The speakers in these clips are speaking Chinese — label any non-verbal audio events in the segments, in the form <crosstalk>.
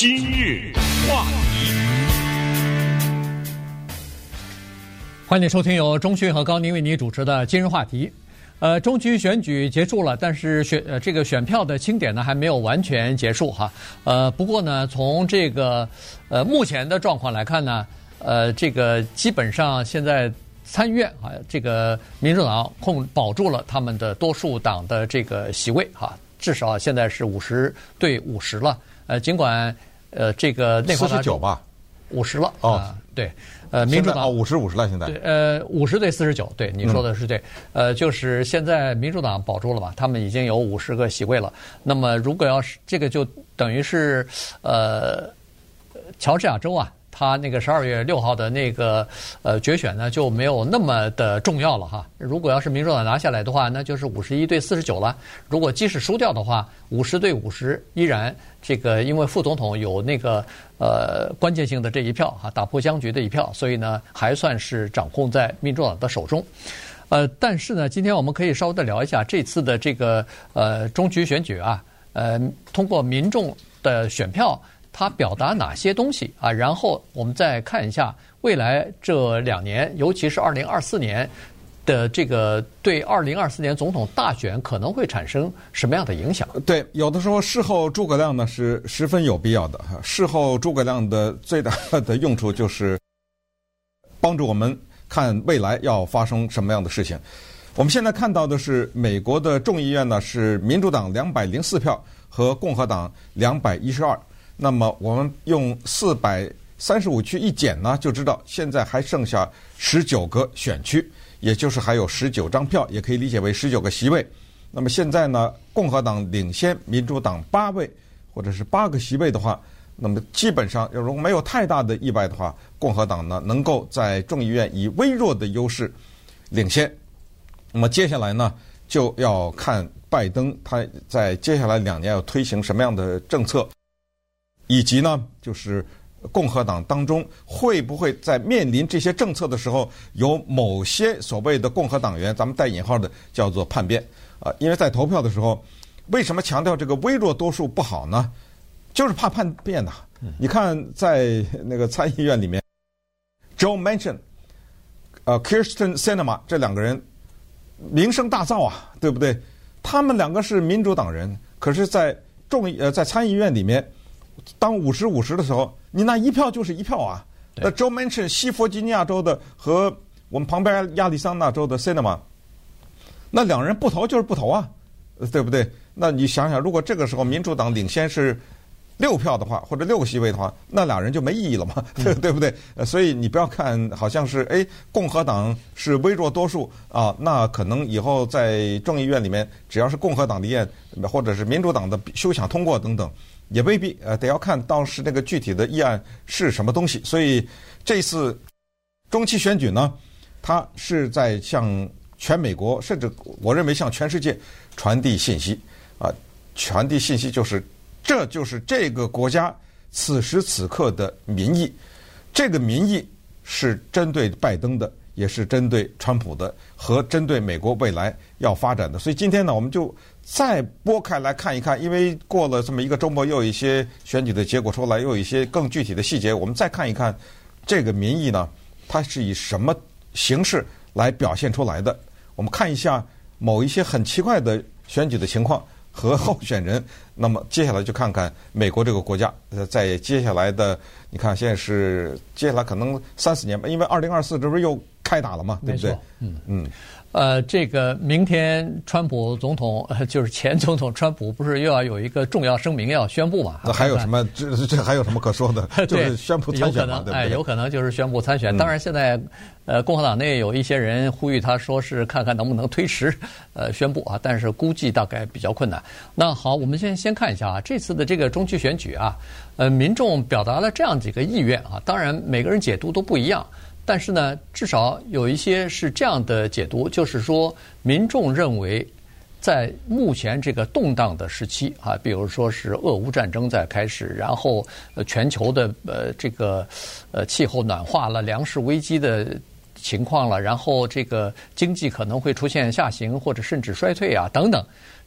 今日话题，欢迎收听由中讯和高宁为您主持的今日话题。呃，中期选举结束了，但是选呃这个选票的清点呢还没有完全结束哈。呃，不过呢，从这个呃目前的状况来看呢，呃，这个基本上现在参议院啊，这个民主党控保住了他们的多数党的这个席位哈，至少现在是五十对五十了。呃，尽管呃这个内华达州四十九吧，五十了哦、呃，对。呃，民主党五十五十了，现在对，呃，五十对四十九，对，你说的是对，嗯、呃，就是现在民主党保住了嘛，他们已经有五十个席位了。那么，如果要是这个，就等于是呃，乔治亚州啊。他那个十二月六号的那个呃决选呢，就没有那么的重要了哈。如果要是民主党拿下来的话，那就是五十一对四十九了。如果即使输掉的话，五十对五十依然这个，因为副总统有那个呃关键性的这一票哈，打破僵局的一票，所以呢还算是掌控在民主党的手中。呃，但是呢，今天我们可以稍微的聊一下这次的这个呃中局选举啊，呃，通过民众的选票。它表达哪些东西啊？然后我们再看一下未来这两年，尤其是二零二四年的这个对二零二四年总统大选可能会产生什么样的影响？对，有的时候事后诸葛亮呢是十分有必要的。事后诸葛亮的最大的用处就是帮助我们看未来要发生什么样的事情。我们现在看到的是美国的众议院呢是民主党两百零四票和共和党两百一十二。那么我们用四百三十五区一减呢，就知道现在还剩下十九个选区，也就是还有十九张票，也可以理解为十九个席位。那么现在呢，共和党领先民主党八位，或者是八个席位的话，那么基本上如果没有太大的意外的话，共和党呢能够在众议院以微弱的优势领先。那么接下来呢，就要看拜登他在接下来两年要推行什么样的政策。以及呢，就是共和党当中会不会在面临这些政策的时候，有某些所谓的共和党员，咱们带引号的叫做叛变啊？因为在投票的时候，为什么强调这个微弱多数不好呢？就是怕叛变呐。你看，在那个参议院里面，Joe Manchin，呃 Kirsten Sinema 这两个人名声大噪啊，对不对？他们两个是民主党人，可是在众议呃在参议院里面。当五十五十的时候，你那一票就是一票啊。那 Joe Manchin 西弗吉尼亚州的和我们旁边亚利桑那州的 Cinema，那两人不投就是不投啊，对不对？那你想想，如果这个时候民主党领先是六票的话，或者六个席位的话，那两人就没意义了嘛，<laughs> 对、不对？所以你不要看好像是哎，共和党是微弱多数啊，那可能以后在众议院里面，只要是共和党的议案或者是民主党的休想通过等等。也未必，呃，得要看当时那个具体的议案是什么东西。所以这次中期选举呢，它是在向全美国，甚至我认为向全世界传递信息啊，传递信息就是，这就是这个国家此时此刻的民意。这个民意是针对拜登的，也是针对川普的，和针对美国未来要发展的。所以今天呢，我们就。再拨开来看一看，因为过了这么一个周末，又有一些选举的结果出来，又有一些更具体的细节。我们再看一看这个民意呢，它是以什么形式来表现出来的？我们看一下某一些很奇怪的选举的情况和候选人。那么接下来就看看美国这个国家，在接下来的，你看现在是接下来可能三四年吧，因为二零二四这不是又开打了嘛，对不对？嗯嗯。呃，这个明天川普总统，呃，<laughs> 就是前总统川普，不是又要有一个重要声明要宣布嘛？那还有什么？这这还有什么可说的？<laughs> 就是宣布参选嘛？对，哎，有可能就是宣布参选。当然，现在呃，共和党内有一些人呼吁他说是看看能不能推迟 <laughs> 呃宣布啊，但是估计大概比较困难。那好，我们先先看一下啊，这次的这个中期选举啊，呃，民众表达了这样几个意愿啊，当然每个人解读都不一样。但是呢，至少有一些是这样的解读，就是说，民众认为，在目前这个动荡的时期啊，比如说是俄乌战争在开始，然后全球的呃这个呃气候暖化了，粮食危机的情况了，然后这个经济可能会出现下行或者甚至衰退啊等等，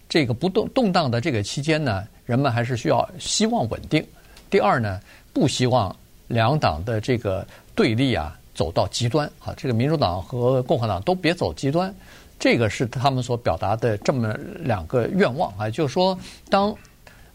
这个不动动荡的这个期间呢，人们还是需要希望稳定。第二呢，不希望两党的这个对立啊走到极端啊，这个民主党和共和党都别走极端，这个是他们所表达的这么两个愿望啊，就是说，当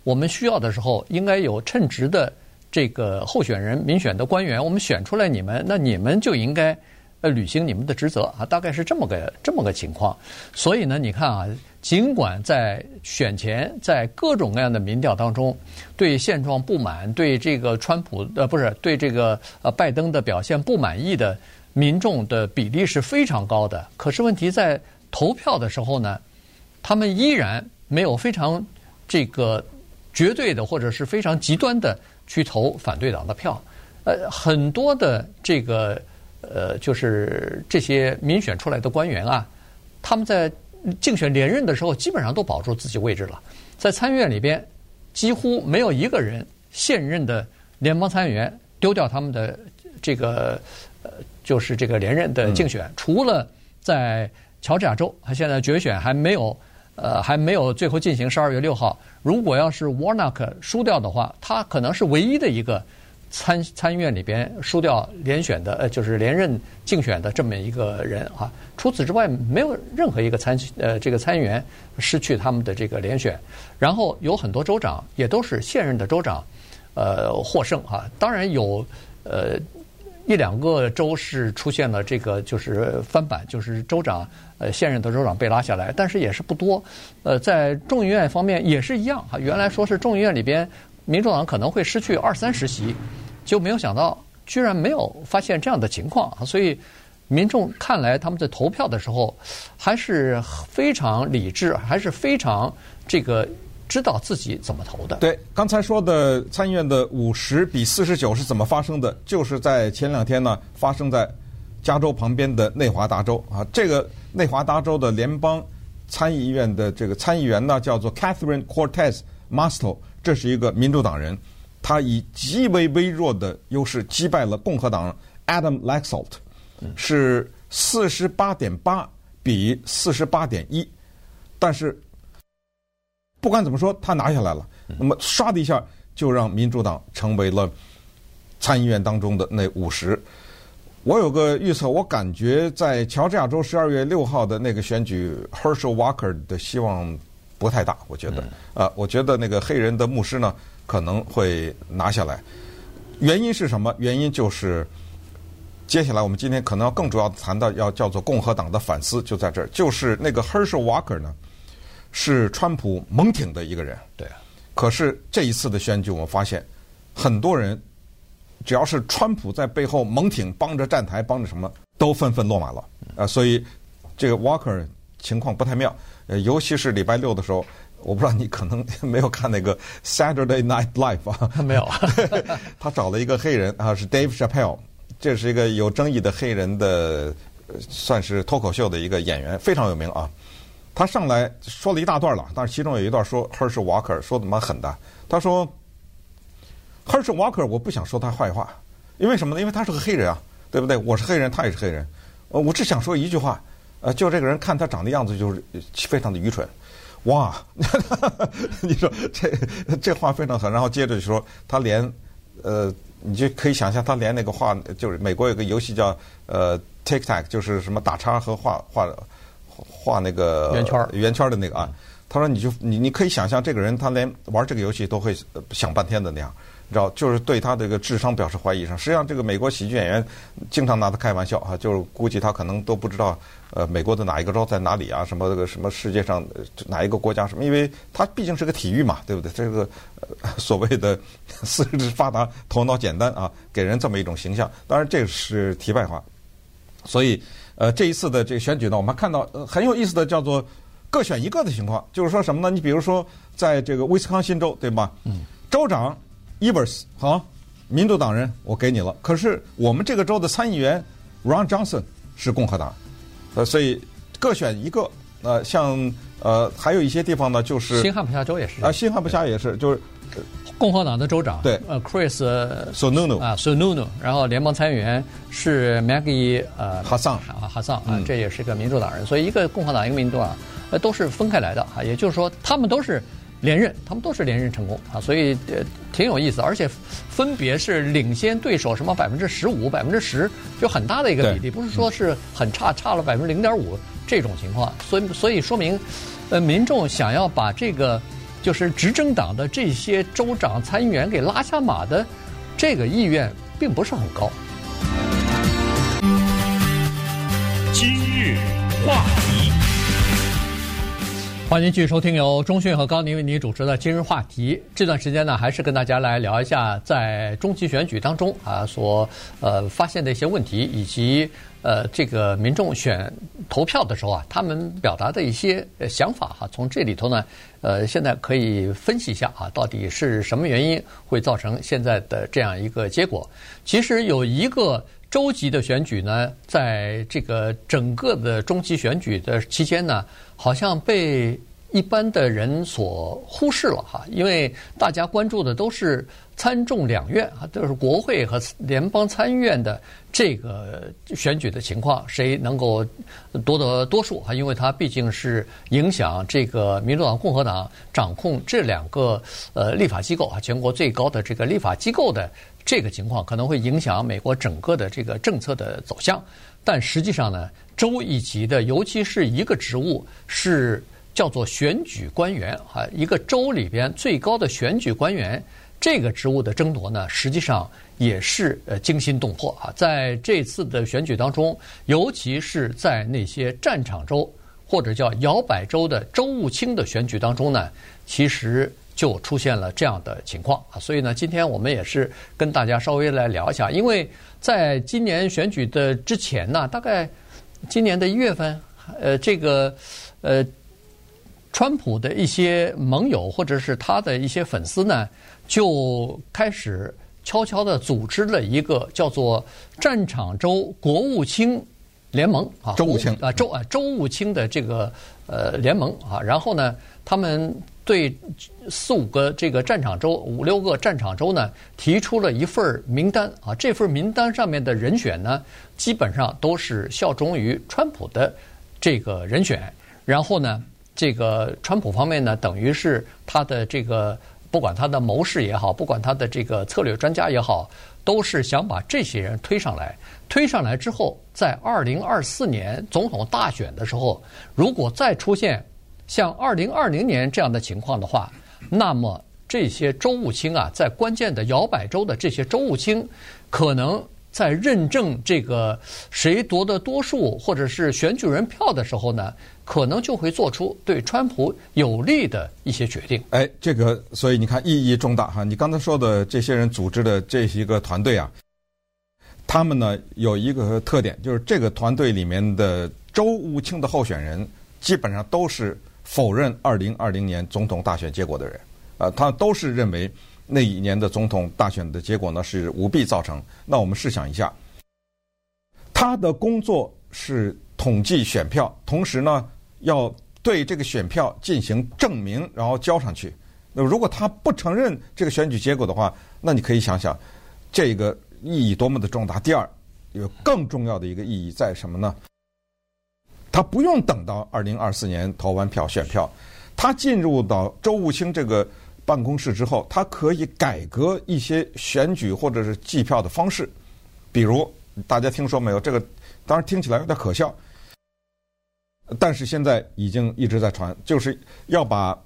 我们需要的时候，应该有称职的这个候选人、民选的官员，我们选出来你们，那你们就应该呃履行你们的职责啊，大概是这么个这么个情况。所以呢，你看啊。尽管在选前，在各种各样的民调当中，对现状不满，对这个川普呃不是对这个呃拜登的表现不满意的民众的比例是非常高的。可是问题在投票的时候呢，他们依然没有非常这个绝对的或者是非常极端的去投反对党的票。呃，很多的这个呃就是这些民选出来的官员啊，他们在。竞选连任的时候，基本上都保住自己位置了。在参议院里边，几乎没有一个人现任的联邦参议员丢掉他们的这个呃，就是这个连任的竞选。除了在乔治亚州，他现在决选还没有呃还没有最后进行。十二月六号，如果要是 Warnock 输掉的话，他可能是唯一的一个。参参议院里边输掉连选的呃，就是连任竞选的这么一个人啊。除此之外，没有任何一个参呃这个参议员失去他们的这个连选。然后有很多州长也都是现任的州长，呃获胜啊。当然有呃一两个州是出现了这个就是翻版，就是州长呃现任的州长被拉下来，但是也是不多。呃，在众议院方面也是一样啊。原来说是众议院里边。民主党可能会失去二三十席，就没有想到居然没有发现这样的情况！所以民众看来他们在投票的时候还是非常理智，还是非常这个知道自己怎么投的。对，刚才说的参议院的五十比四十九是怎么发生的？就是在前两天呢，发生在加州旁边的内华达州啊。这个内华达州的联邦参议院的这个参议员呢，叫做 Catherine Cortez Masto。这是一个民主党人，他以极为微弱的优势击败了共和党 Adam Laxalt，是四十八点八比四十八点一，但是不管怎么说，他拿下来了。那么唰的一下就让民主党成为了参议院当中的那五十。我有个预测，我感觉在乔治亚州十二月六号的那个选举，Herschel Walker 的希望。不太大，我觉得，啊，我觉得那个黑人的牧师呢可能会拿下来。原因是什么？原因就是接下来我们今天可能要更主要谈到要叫做共和党的反思，就在这儿，就是那个 Herschel Walker 呢是川普猛挺的一个人，对。可是这一次的选举，我们发现很多人只要是川普在背后猛挺，帮着站台，帮着什么，都纷纷落马了啊！所以这个 Walker 情况不太妙。呃，尤其是礼拜六的时候，我不知道你可能没有看那个 Saturday Night Live 啊？<laughs> 没有。<laughs> 他找了一个黑人啊，是 Dave Chappelle，这是一个有争议的黑人的，算是脱口秀的一个演员，非常有名啊。他上来说了一大段了，但是其中有一段说 Herschel Walker 说的蛮狠的。他说 Herschel Walker，我不想说他坏话，因为什么呢？因为他是个黑人啊，对不对？我是黑人，他也是黑人，呃，我只想说一句话。呃，就这个人看他长的样子就是非常的愚蠢，哇！<laughs> 你说这这话非常狠，然后接着就说他连呃，你就可以想象他连那个画，就是美国有个游戏叫呃 Tic Tac，就是什么打叉和画画画那个圆圈圆圈的那个啊。他说你就你你可以想象这个人他连玩这个游戏都会想半天的那样。你知道，就是对他这个智商表示怀疑上。实际上，这个美国喜剧演员经常拿他开玩笑啊，就是估计他可能都不知道，呃，美国的哪一个州在哪里啊？什么这个什么世界上哪一个国家什么？因为他毕竟是个体育嘛，对不对？这个 <laughs> 所谓的 <laughs> 四肢发达、头脑简单啊，给人这么一种形象。当然，这是题外话。所以，呃，这一次的这个选举呢，我们看到很有意思的叫做各选一个的情况，就是说什么呢？你比如说，在这个威斯康辛州，对吧？嗯。州长。Evers 好，民主党人，我给你了。可是我们这个州的参议员 Ron Johnson 是共和党，呃，所以各选一个。呃，像呃，还有一些地方呢，就是新罕布夏州也是啊，新罕布夏也是，就是共和党的州长对，呃，Chris Sununu 啊，Sununu，然后联邦参议员是 Maggie 呃哈桑啊哈桑啊，这也是个民主党人，所以一个共和党，一个民主党，呃，都是分开来的啊，也就是说他们都是。连任，他们都是连任成功啊，所以呃挺有意思，而且分别是领先对手什么百分之十五、百分之十，就很大的一个比例，不是说是很差，差了百分之零点五这种情况，所以所以说明，呃，民众想要把这个就是执政党的这些州长参议员给拉下马的这个意愿并不是很高。今日话题，欢迎继续收听由中讯和高宁为您主持的《今日话题》。这段时间呢，还是跟大家来聊一下在中期选举当中啊所呃发现的一些问题，以及呃这个民众选投票的时候啊，他们表达的一些想法哈。从这里头呢，呃，现在可以分析一下啊，到底是什么原因会造成现在的这样一个结果？其实有一个。州级的选举呢，在这个整个的中期选举的期间呢，好像被一般的人所忽视了哈，因为大家关注的都是参众两院啊，都是国会和联邦参议院的这个选举的情况，谁能够夺得多数啊？因为它毕竟是影响这个民主党、共和党掌控这两个呃立法机构啊，全国最高的这个立法机构的。这个情况可能会影响美国整个的这个政策的走向，但实际上呢，州一级的，尤其是一个职务是叫做选举官员啊，一个州里边最高的选举官员，这个职务的争夺呢，实际上也是呃惊心动魄啊。在这次的选举当中，尤其是在那些战场州或者叫摇摆州的州务卿的选举当中呢，其实。就出现了这样的情况啊，所以呢，今天我们也是跟大家稍微来聊一下，因为在今年选举的之前呢，大概今年的一月份，呃，这个呃，川普的一些盟友或者是他的一些粉丝呢，就开始悄悄地组织了一个叫做战场州国务卿联盟啊，周务卿啊，周啊，周务卿的这个呃联盟啊，然后呢，他们。对四五个这个战场州，五六个战场州呢，提出了一份名单啊。这份名单上面的人选呢，基本上都是效忠于川普的这个人选。然后呢，这个川普方面呢，等于是他的这个，不管他的谋士也好，不管他的这个策略专家也好，都是想把这些人推上来。推上来之后，在二零二四年总统大选的时候，如果再出现。像二零二零年这样的情况的话，那么这些州务卿啊，在关键的摇摆州的这些州务卿，可能在认证这个谁夺得多数或者是选举人票的时候呢，可能就会做出对川普有利的一些决定。哎，这个所以你看意义重大哈。你刚才说的这些人组织的这一个团队啊，他们呢有一个特点，就是这个团队里面的州务卿的候选人基本上都是。否认二零二零年总统大选结果的人，啊，他都是认为那一年的总统大选的结果呢是舞弊造成。那我们试想一下，他的工作是统计选票，同时呢要对这个选票进行证明，然后交上去。那如果他不承认这个选举结果的话，那你可以想想这个意义多么的重大。第二，有更重要的一个意义在什么呢？他不用等到二零二四年投完票选票，他进入到周务卿这个办公室之后，他可以改革一些选举或者是计票的方式。比如大家听说没有？这个当然听起来有点可笑，但是现在已经一直在传，就是要把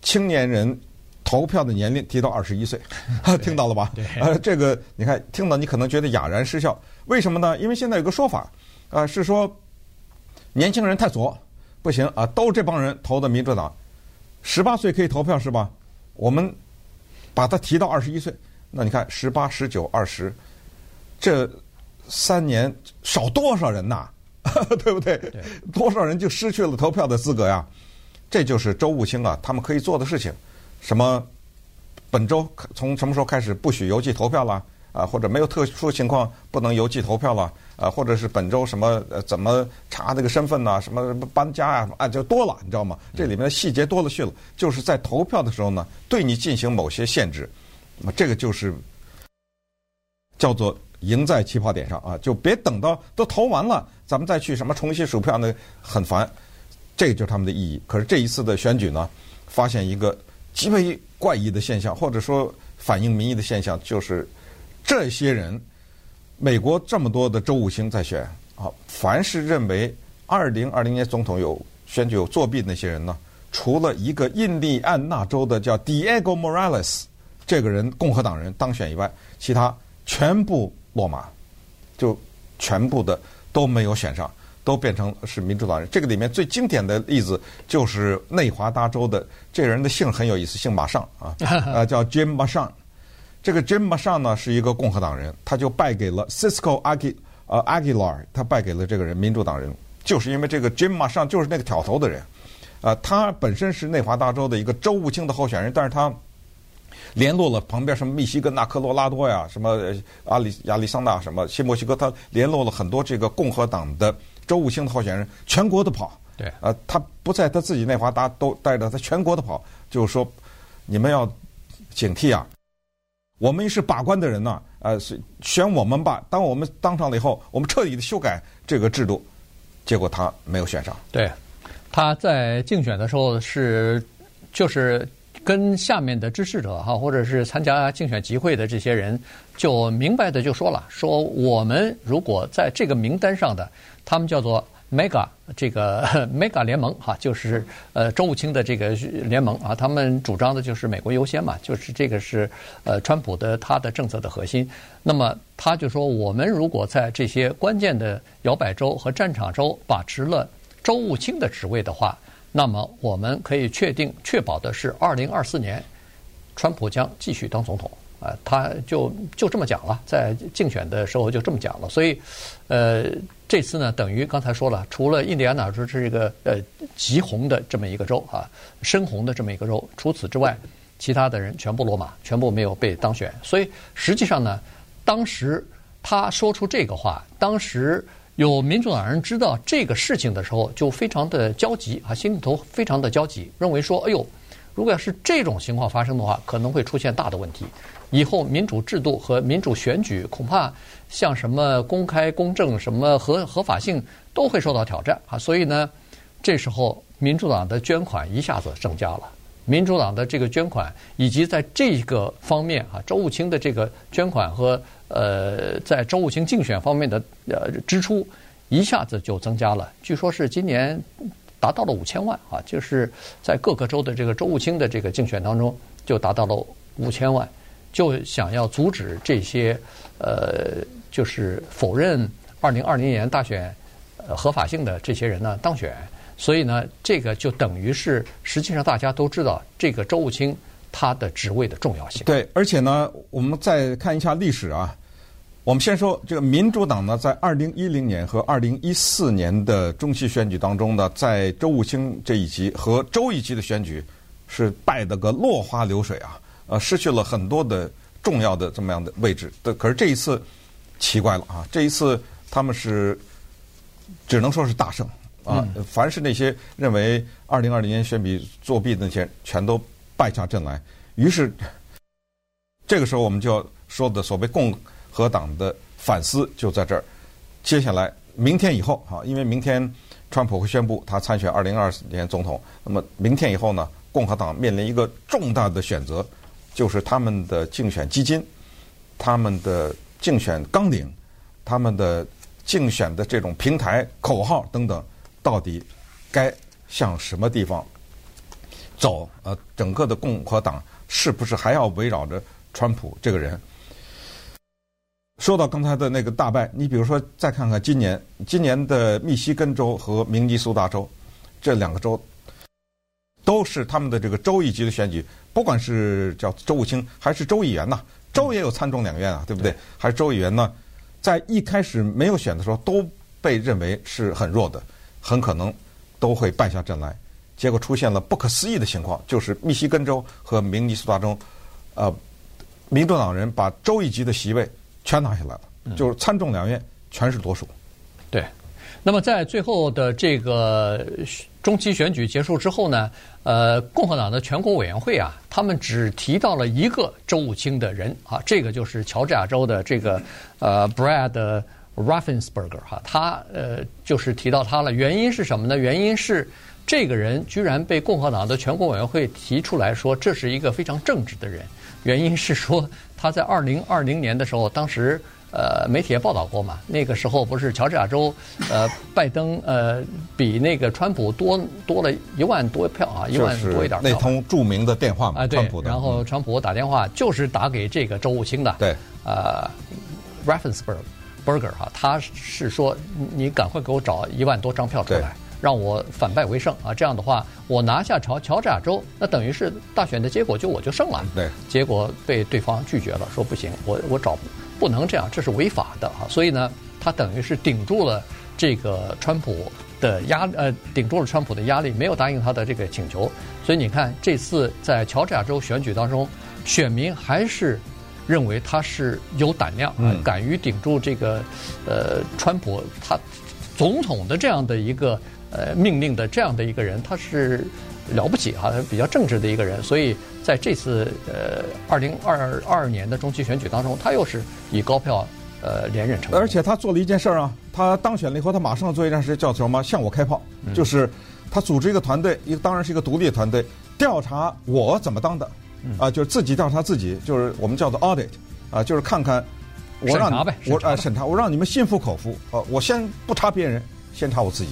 青年人投票的年龄提到二十一岁，<laughs> <laughs> 听到了吧？呃，这个你看听到你可能觉得哑然失笑，为什么呢？因为现在有个说法啊、呃，是说。年轻人太左，不行啊！都这帮人投的民主党，十八岁可以投票是吧？我们把他提到二十一岁，那你看十八、十九、二十，这三年少多少人呐？<laughs> 对不对？多少人就失去了投票的资格呀？这就是周务卿啊，他们可以做的事情。什么？本周从什么时候开始不许邮寄投票了？啊，或者没有特殊情况不能邮寄投票了？啊，或者是本周什么呃，怎么查这个身份呐？什么搬家啊？啊，就多了，你知道吗？这里面的细节多了去了。就是在投票的时候呢，对你进行某些限制，那这个就是叫做赢在起跑点上啊！就别等到都投完了，咱们再去什么重新数票呢，很烦。这个就是他们的意义。可是这一次的选举呢，发现一个极为怪异的现象，或者说反映民意的现象，就是这些人，美国这么多的州务卿在选啊，凡是认为二零二零年总统有选举有作弊的那些人呢，除了一个印第安纳州的叫 Diego Morales 这个人共和党人当选以外，其他全部落马，就全部的都没有选上。都变成是民主党人。这个里面最经典的例子就是内华达州的这个人的姓很有意思，姓马上啊，<laughs> 呃，叫 Jim Merchan。这个 Jim Merchan 呢是一个共和党人，他就败给了 Cisco Aguilar，呃 Aguilar，他败给了这个人民主党人，就是因为这个 Jim Merchan 就是那个挑头的人，啊、呃，他本身是内华达州的一个州务卿的候选人，但是他联络了旁边什么密西根呐、科罗拉多呀、什么阿里亚利桑那、什么新墨西哥，他联络了很多这个共和党的。州务卿的候选人全国的跑，对，呃，他不在他自己内华达都带着他全国的跑，就是说，你们要警惕啊！我们是把关的人呢，呃，是选我们吧。当我们当上了以后，我们彻底的修改这个制度，结果他没有选上。对，他在竞选的时候是就是跟下面的支持者哈，或者是参加竞选集会的这些人，就明白的就说了，说我们如果在这个名单上的。他们叫做 Mega 这个 <laughs> Mega 联盟哈，就是呃州务卿的这个联盟啊。他们主张的就是美国优先嘛，就是这个是呃川普的他的政策的核心。那么他就说，我们如果在这些关键的摇摆州和战场州把持了州务卿的职位的话，那么我们可以确定确保的是，二零二四年川普将继续当总统。啊，他就就这么讲了，在竞选的时候就这么讲了，所以，呃，这次呢，等于刚才说了，除了印第安纳州是一个呃极红的这么一个州啊，深红的这么一个州，除此之外，其他的人全部落马，全部没有被当选。所以实际上呢，当时他说出这个话，当时有民主党人知道这个事情的时候，就非常的焦急啊，心里头非常的焦急，认为说，哎呦，如果要是这种情况发生的话，可能会出现大的问题。以后民主制度和民主选举恐怕像什么公开公正、什么合合法性都会受到挑战啊！所以呢，这时候民主党的捐款一下子增加了。民主党的这个捐款以及在这个方面啊，周务卿的这个捐款和呃，在周务清竞选方面的呃支出一下子就增加了。据说是今年达到了五千万啊，就是在各个州的这个州务卿的这个竞选当中就达到了五千万。就想要阻止这些，呃，就是否认二零二零年大选呃合法性的这些人呢当选，所以呢，这个就等于是实际上大家都知道这个州务卿他的职位的重要性。对，而且呢，我们再看一下历史啊，我们先说这个民主党呢，在二零一零年和二零一四年的中期选举当中呢，在州务卿这一级和州一级的选举是败得个落花流水啊。呃，失去了很多的重要的这么样的位置。的，可是这一次奇怪了啊！这一次他们是只能说是大胜啊！凡是那些认为二零二零年选举作弊的那些，全都败下阵来。于是这个时候，我们就要说的所谓共和党的反思就在这儿。接下来，明天以后啊，因为明天川普会宣布他参选二零二四年总统。那么明天以后呢，共和党面临一个重大的选择。就是他们的竞选基金、他们的竞选纲领、他们的竞选的这种平台、口号等等，到底该向什么地方走？呃，整个的共和党是不是还要围绕着川普这个人？说到刚才的那个大败，你比如说再看看今年，今年的密西根州和明尼苏达州这两个州。都是他们的这个州一级的选举，不管是叫州务卿还是州议员呐，州也有参众两院啊，对不对？还是州议员呢，在一开始没有选的时候，都被认为是很弱的，很可能都会败下阵来。结果出现了不可思议的情况，就是密西根州和明尼苏达州，呃，民主党人把州一级的席位全拿下来了，就是参众两院全是多数。对。那么在最后的这个中期选举结束之后呢，呃，共和党的全国委员会啊，他们只提到了一个州务卿的人啊，这个就是乔治亚州的这个呃 Brad Raffensperger 哈，他呃就是提到他了。原因是什么呢？原因是这个人居然被共和党的全国委员会提出来说，这是一个非常正直的人。原因是说他在二零二零年的时候，当时呃媒体也报道过嘛，那个时候不是乔治亚州呃拜登呃比那个川普多多了一万多票啊，一万多一点。那通著名的电话嘛，啊对，然后川普打电话就是打给这个州务卿的，对，呃，Raffensperger。Burger 哈，他是说你赶快给我找一万多张票出来，让我反败为胜啊！这样的话，我拿下乔乔治亚州，那等于是大选的结果就我就胜了。对，结果被对方拒绝了，说不行，我我找不能这样，这是违法的啊！所以呢，他等于是顶住了这个川普的压呃，顶住了川普的压力，没有答应他的这个请求。所以你看，这次在乔治亚州选举当中，选民还是。认为他是有胆量啊，敢于顶住这个，呃，川普他总统的这样的一个呃命令的这样的一个人，他是了不起哈，比较正直的一个人。所以在这次呃二零二二年的中期选举当中，他又是以高票呃连任成功。而且他做了一件事儿啊，他当选了以后，他马上做一件事，叫什么？向我开炮，就是他组织一个团队，一个当然是一个独立的团队，调查我怎么当的。啊，就是自己调查自己，就是我们叫做 audit，啊，就是看看我让你我啊审查，我让你们心服口服。呃，我先不查别人，先查我自己。